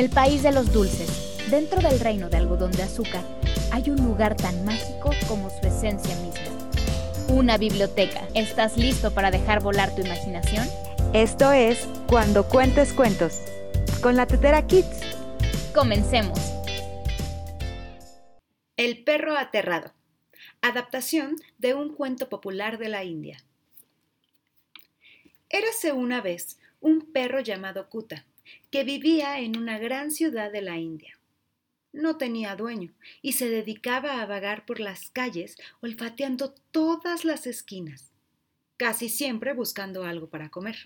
el país de los dulces, dentro del reino de algodón de azúcar, hay un lugar tan mágico como su esencia misma. Una biblioteca. ¿Estás listo para dejar volar tu imaginación? Esto es Cuando Cuentes Cuentos, con la Tetera Kids. Comencemos. El perro aterrado. Adaptación de un cuento popular de la India. Érase una vez un perro llamado Kuta, que vivía en una gran ciudad de la India. No tenía dueño y se dedicaba a vagar por las calles olfateando todas las esquinas, casi siempre buscando algo para comer.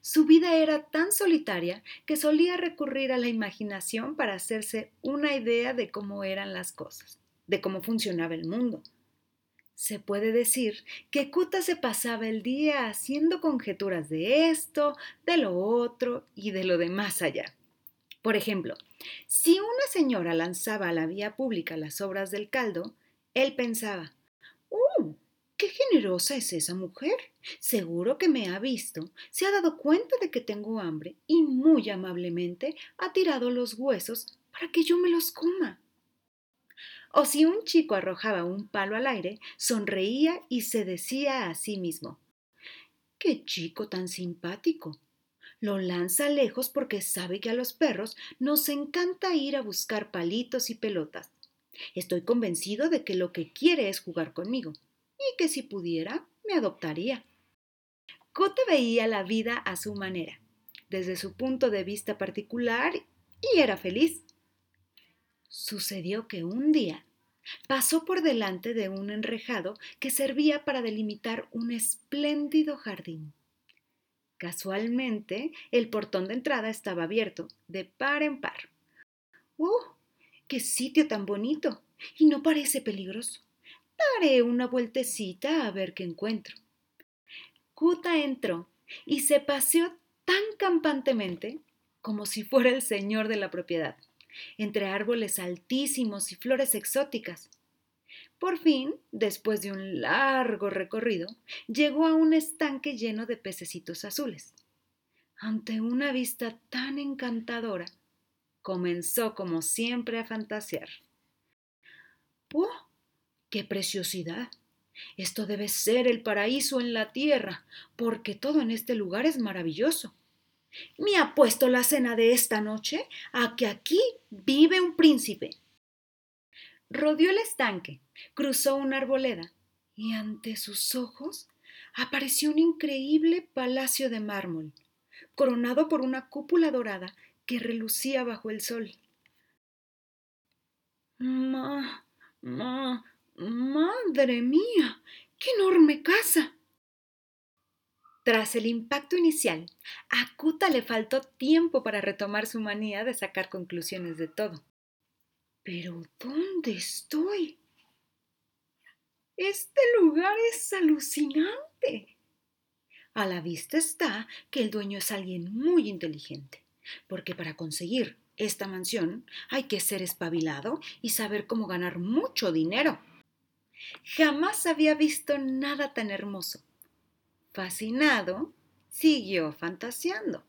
Su vida era tan solitaria que solía recurrir a la imaginación para hacerse una idea de cómo eran las cosas, de cómo funcionaba el mundo, se puede decir que Kuta se pasaba el día haciendo conjeturas de esto, de lo otro y de lo de más allá. Por ejemplo, si una señora lanzaba a la vía pública las obras del caldo, él pensaba, ¡Uh! ¡Qué generosa es esa mujer! Seguro que me ha visto, se ha dado cuenta de que tengo hambre y muy amablemente ha tirado los huesos para que yo me los coma. O si un chico arrojaba un palo al aire, sonreía y se decía a sí mismo, ¡Qué chico tan simpático! Lo lanza lejos porque sabe que a los perros nos encanta ir a buscar palitos y pelotas. Estoy convencido de que lo que quiere es jugar conmigo y que si pudiera me adoptaría. Cote veía la vida a su manera, desde su punto de vista particular, y era feliz. Sucedió que un día pasó por delante de un enrejado que servía para delimitar un espléndido jardín. Casualmente, el portón de entrada estaba abierto, de par en par. ¡Oh! ¡Qué sitio tan bonito! Y no parece peligroso. Daré una vueltecita a ver qué encuentro. Kuta entró y se paseó tan campantemente como si fuera el señor de la propiedad entre árboles altísimos y flores exóticas. Por fin, después de un largo recorrido, llegó a un estanque lleno de pececitos azules. Ante una vista tan encantadora, comenzó como siempre a fantasear. ¡Oh! ¡Qué preciosidad! Esto debe ser el paraíso en la tierra, porque todo en este lugar es maravilloso. Me ha puesto la cena de esta noche a que aquí vive un príncipe. Rodeó el estanque, cruzó una arboleda y ante sus ojos apareció un increíble palacio de mármol, coronado por una cúpula dorada que relucía bajo el sol. Ma, ma, madre mía, qué enorme casa. Tras el impacto inicial, a Kuta le faltó tiempo para retomar su manía de sacar conclusiones de todo. Pero ¿dónde estoy? Este lugar es alucinante. A la vista está que el dueño es alguien muy inteligente, porque para conseguir esta mansión hay que ser espabilado y saber cómo ganar mucho dinero. Jamás había visto nada tan hermoso Fascinado, siguió fantaseando.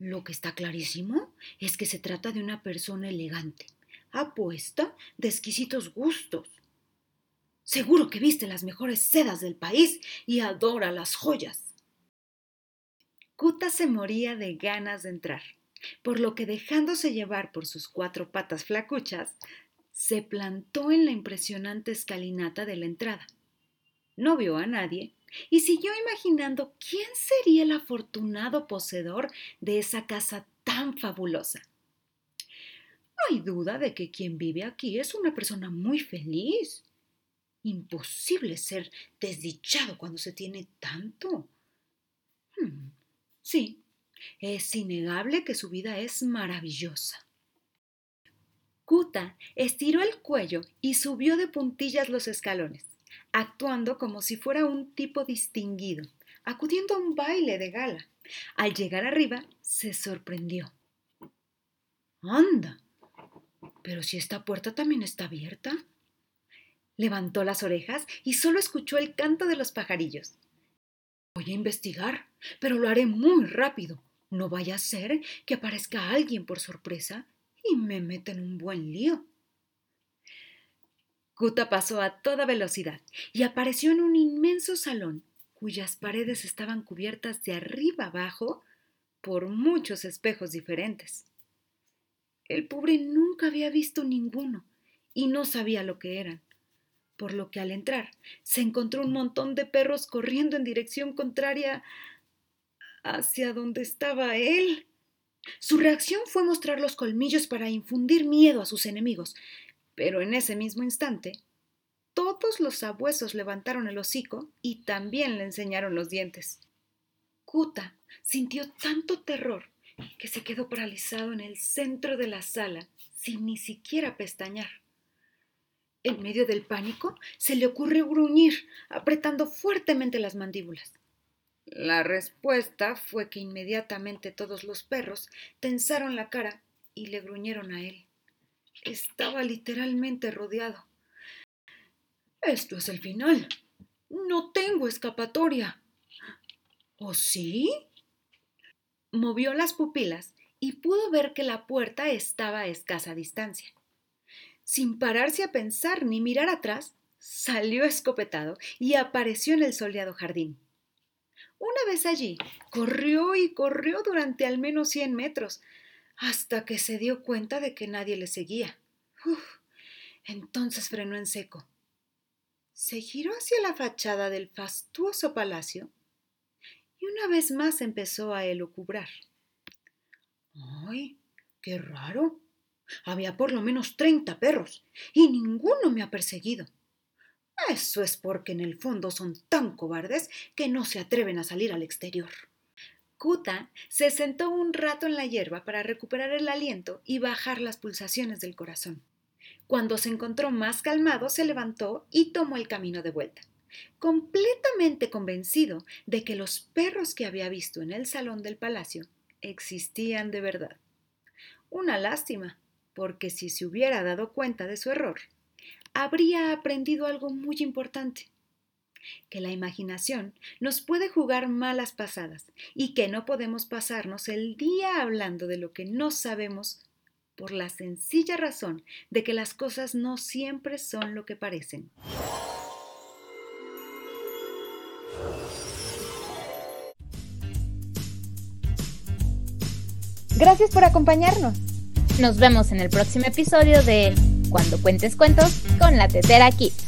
Lo que está clarísimo es que se trata de una persona elegante, apuesta de exquisitos gustos. Seguro que viste las mejores sedas del país y adora las joyas. Kuta se moría de ganas de entrar, por lo que dejándose llevar por sus cuatro patas flacuchas, se plantó en la impresionante escalinata de la entrada. No vio a nadie y siguió imaginando quién sería el afortunado poseedor de esa casa tan fabulosa. No hay duda de que quien vive aquí es una persona muy feliz. Imposible ser desdichado cuando se tiene tanto. Hmm, sí, es innegable que su vida es maravillosa. Kuta estiró el cuello y subió de puntillas los escalones actuando como si fuera un tipo distinguido, acudiendo a un baile de gala. Al llegar arriba, se sorprendió. ¡Anda! Pero si esta puerta también está abierta. Levantó las orejas y solo escuchó el canto de los pajarillos. Voy a investigar, pero lo haré muy rápido, No vaya a ser que aparezca alguien por sorpresa y me meta en un buen lío. Kuta pasó a toda velocidad y apareció en un inmenso salón cuyas paredes estaban cubiertas de arriba abajo por muchos espejos diferentes. El pobre nunca había visto ninguno y no sabía lo que eran, por lo que al entrar se encontró un montón de perros corriendo en dirección contraria hacia donde estaba él. Su reacción fue mostrar los colmillos para infundir miedo a sus enemigos, pero en ese mismo instante, todos los sabuesos levantaron el hocico y también le enseñaron los dientes. Kuta sintió tanto terror que se quedó paralizado en el centro de la sala sin ni siquiera pestañear. En medio del pánico se le ocurrió gruñir, apretando fuertemente las mandíbulas. La respuesta fue que inmediatamente todos los perros tensaron la cara y le gruñeron a él. Estaba literalmente rodeado. Esto es el final. No tengo escapatoria. ¿O sí? Movió las pupilas y pudo ver que la puerta estaba a escasa distancia. Sin pararse a pensar ni mirar atrás, salió escopetado y apareció en el soleado jardín. Una vez allí, corrió y corrió durante al menos cien metros, hasta que se dio cuenta de que nadie le seguía. entonces frenó en seco. Se giró hacia la fachada del fastuoso palacio y una vez más empezó a elucubrar. ¡Ay! ¡Qué raro! Había por lo menos treinta perros y ninguno me ha perseguido. Eso es porque en el fondo son tan cobardes que no se atreven a salir al exterior. Kuta se sentó un rato en la hierba para recuperar el aliento y bajar las pulsaciones del corazón. Cuando se encontró más calmado, se levantó y tomó el camino de vuelta, completamente convencido de que los perros que había visto en el salón del palacio existían de verdad. Una lástima, porque si se hubiera dado cuenta de su error, habría aprendido algo muy importante que la imaginación nos puede jugar malas pasadas y que no podemos pasarnos el día hablando de lo que no sabemos por la sencilla razón de que las cosas no siempre son lo que parecen. Gracias por acompañarnos. Nos vemos en el próximo episodio de Cuando cuentes cuentos con la Tetera Kids.